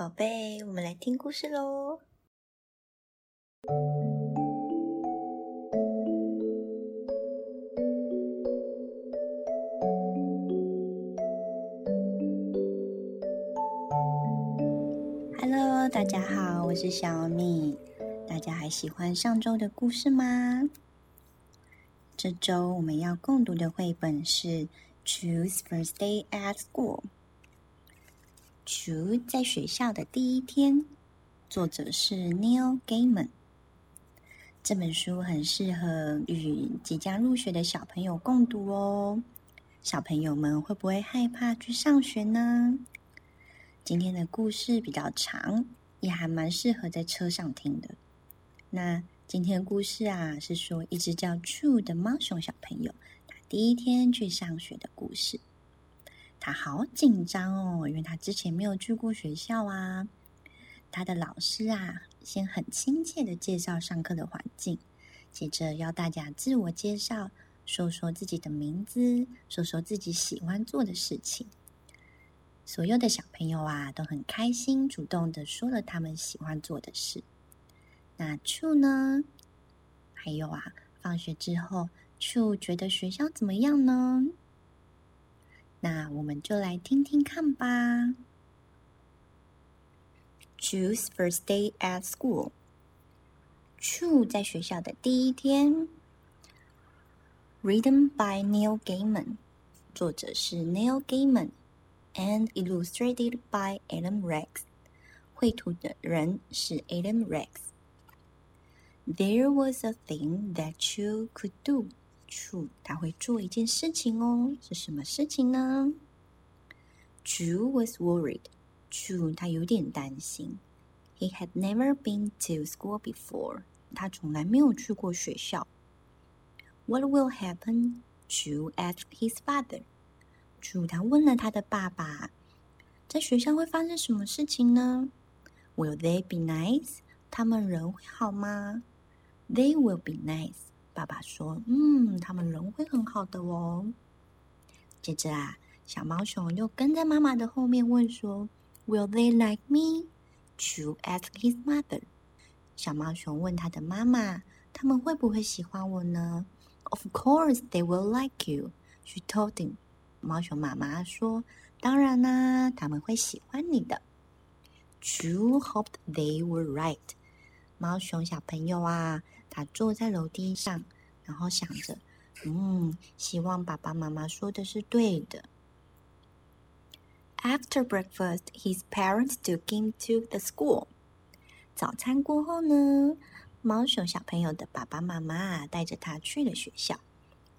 宝贝，我们来听故事喽。Hello，大家好，我是小米。大家还喜欢上周的故事吗？这周我们要共读的绘本是《Choose First Day at School》。Choose 在学校的第一天，作者是 Neil Gaiman。这本书很适合与即将入学的小朋友共读哦。小朋友们会不会害怕去上学呢？今天的故事比较长，也还蛮适合在车上听的。那今天故事啊，是说一只叫 True 的猫熊小朋友，他第一天去上学的故事。他好紧张哦，因为他之前没有去过学校啊。他的老师啊，先很亲切的介绍上课的环境，接着要大家自我介绍，说说自己的名字，说说自己喜欢做的事情。所有的小朋友啊，都很开心，主动的说了他们喜欢做的事。那 True 呢？还有啊，放学之后，True 觉得学校怎么样呢？那我们就来听听看吧。Choose first day at school. True 在学校的第一天。Written by Neil Gaiman，作者是 Neil Gaiman，and illustrated by Adam Rex，绘图的人是 Adam Rex。There was a thing that Chu could do. Chu 他会做一件事情哦，是什么事情呢？Chu was worried. Chu 他有点担心。He had never been to school before. 他从来没有去过学校。What will happen? Chu asked his father. Chu 他问了他的爸爸，在学校会发生什么事情呢？Will they be nice? 他们人会好吗？They will be nice。爸爸说：“嗯，他们人会很好的哦。”接着啊，小猫熊又跟在妈妈的后面问说：“Will they like me?” To ask his mother。小猫熊问他的妈妈：“他们会不会喜欢我呢？”“Of course they will like you,” she told him。猫熊妈妈说：“当然啦，他们会喜欢你的。”Chu hoped they were right。猫熊小朋友啊。他坐在楼梯上，然后想着：“嗯，希望爸爸妈妈说的是对的。” After breakfast, his parents took him to the school. 早餐过后呢，猫熊小朋友的爸爸妈妈带着他去了学校。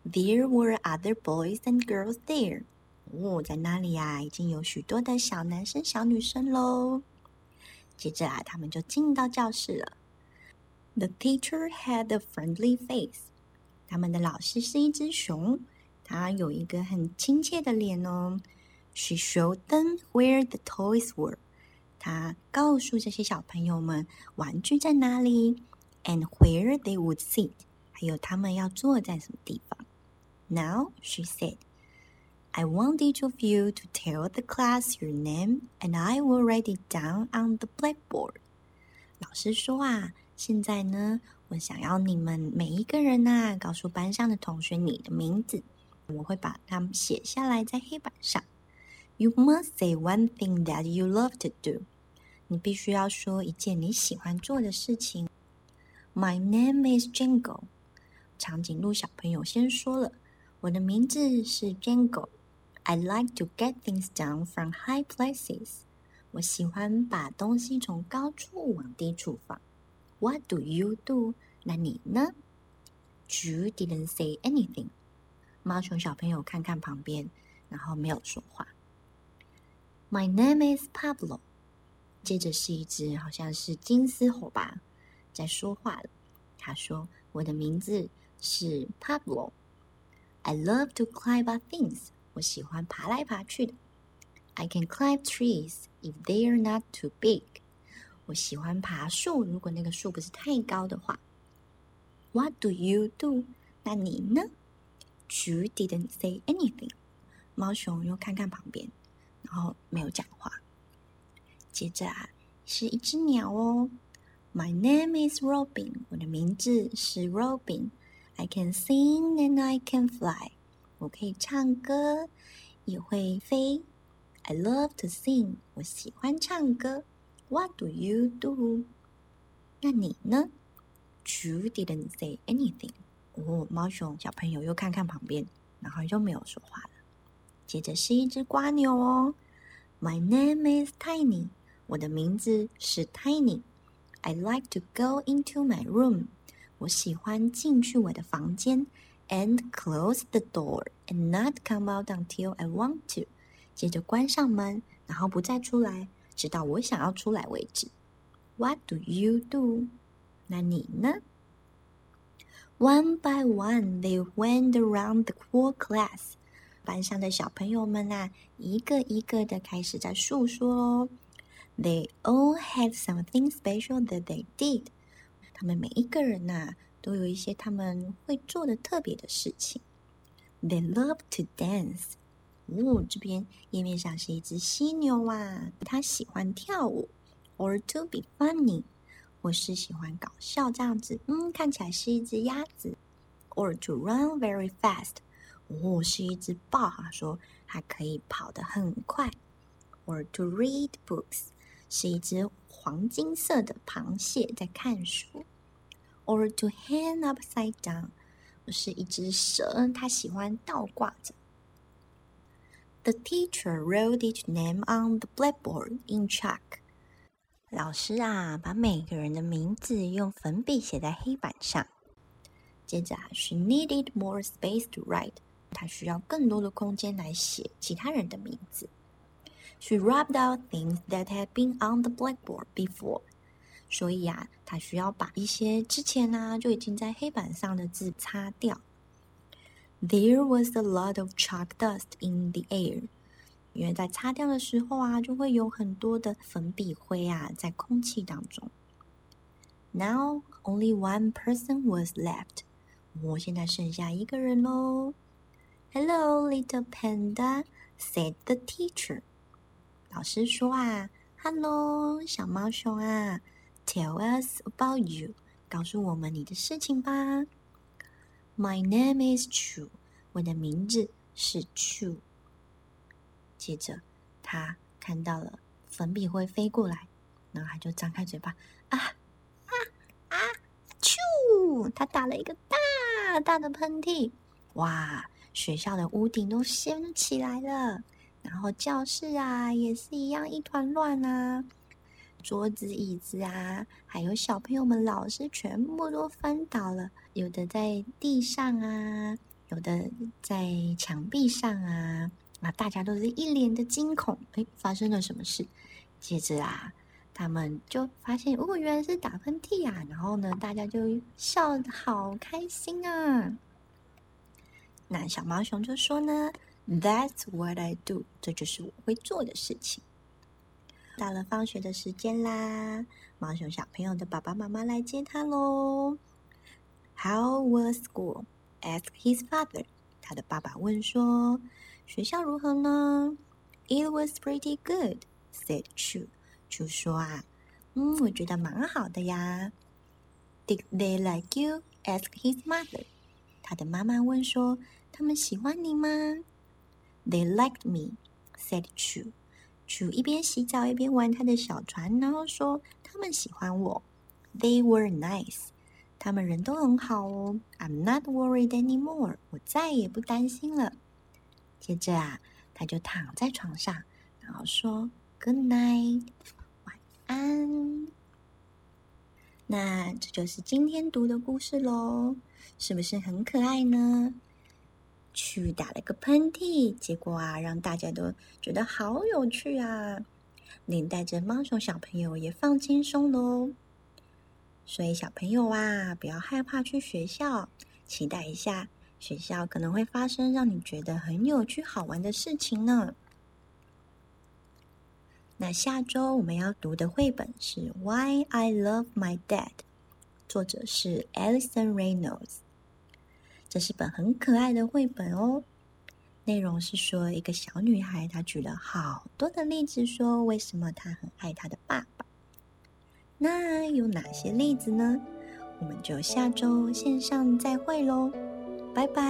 There were other boys and girls there. 哦，在那里呀，已经有许多的小男生、小女生喽。接着啊，他们就进到教室了。The teacher had a friendly face. 他们的老师是一只熊，它有一个很亲切的脸哦。She showed them where the toys were. 她告诉这些小朋友们玩具在哪里，and where they would sit，还有他们要坐在什么地方。Now she said, "I want each of you to tell the class your name, and I will write it down on the blackboard." 老师说啊。 现在呢，我想要你们每一个人呐，告诉班上的同学你的名字，我会把它们写下来在黑板上。You must say one thing that you love to do。你必须要说一件你喜欢做的事情。My name is Jingle。长颈鹿小朋友先说了，我的名字是 Jingle。I like to get things done from high places。我喜欢把东西从高处往低处放。What do you do？那你呢？Ju didn't say anything。猫熊小朋友看看旁边，然后没有说话。My name is Pablo。接着是一只好像是金丝猴吧，在说话了。他说：“我的名字是 Pablo。I love to climb up things。我喜欢爬来爬去的。I can climb trees if they are not too big。” 我喜欢爬树，如果那个树不是太高的话。What do you do？那你呢？Chu didn't say anything。猫熊又看看旁边，然后没有讲话。接着啊，是一只鸟哦。My name is Robin，我的名字是 Robin。I can sing and I can fly，我可以唱歌，也会飞。I love to sing，我喜欢唱歌。What do you do？那你呢？Chu didn't say anything。哦，猫熊小朋友又看看旁边，然后又没有说话了。接着是一只瓜牛哦。My name is Tiny，我的名字是 Tiny。I like to go into my room，我喜欢进去我的房间，and close the door and not come out until I want to。接着关上门，然后不再出来，直到我想要出来为止。What do you do？那你呢？One by one, they went around the whole class。班上的小朋友们啊，一个一个的开始在诉说喽。They all had something special that they did。他们每一个人呐，都有一些他们会做的特别的事情。They love to dance。 哦，这边页面上是一只犀牛啊，它喜欢跳舞。Or to be funny，我是喜欢搞笑这样子。嗯，看起来是一只鸭子。Or to run very fast。哦，是一只豹啊，说它可以跑得很快。Or to read books，是一只黄金色的螃蟹在看书。Or to hang upside down，我是一只蛇，它喜欢倒挂着。The teacher wrote each name on the blackboard in chalk。老师啊，把每个人的名字用粉笔写在黑板上。接着啊，she needed more space to write。她需要更多的空间来写其他人的名字。She rubbed out things that had been on the blackboard before。所以啊，她需要把一些之前呢就已经在黑板上的字擦掉。There was a lot of chalk dust in the air。因为在擦掉的时候啊，就会有很多的粉笔灰啊在空气当中。Now only one person was left。我现在剩下一个人喽。Hello, little panda," said the teacher. 老师说啊，Hello，小猫熊啊，Tell us about you. 告诉我们你的事情吧。My name is Chu. 我的名字是 Chu. 接着，他看到了粉笔灰飞过来，然后他就张开嘴巴，啊啊啊！Chu，他打了一个大大的喷嚏，哇！学校的屋顶都掀起来了，然后教室啊也是一样一团乱啊，桌子椅子啊，还有小朋友们、老师全部都翻倒了，有的在地上啊，有的在墙壁上啊，啊，大家都是一脸的惊恐，哎，发生了什么事？接着啊，他们就发现哦，原来是打喷嚏啊，然后呢，大家就笑得好开心啊。那小毛熊就说呢：“That's what I do，这就是我会做的事情。”到了放学的时间啦，毛熊小朋友的爸爸妈妈来接他喽。How was school？asked his father。他的爸爸问说：“学校如何呢？”It was pretty good，said Chu。Chu 说啊：“嗯，我觉得蛮好的呀。”Did they like you？asked his mother。他的妈妈问说。他们喜欢你吗？They liked me," said Chu. Chu 一边洗澡一边玩他的小船，然后说：“他们喜欢我。”They were nice. 他们人都很好哦。I'm not worried anymore. 我再也不担心了。接着啊，他就躺在床上，然后说：“Good night，晚安。”那这就是今天读的故事喽，是不是很可爱呢？去打了个喷嚏，结果啊，让大家都觉得好有趣啊！连带着猫熊小朋友也放轻松喽。所以小朋友啊，不要害怕去学校，期待一下学校可能会发生让你觉得很有趣、好玩的事情呢。那下周我们要读的绘本是《Why I Love My Dad》，作者是 Alison Reynolds。这是本很可爱的绘本哦。内容是说，一个小女孩她举了好多的例子，说为什么她很爱她的爸爸。那有哪些例子呢？我们就下周线上再会喽，拜拜。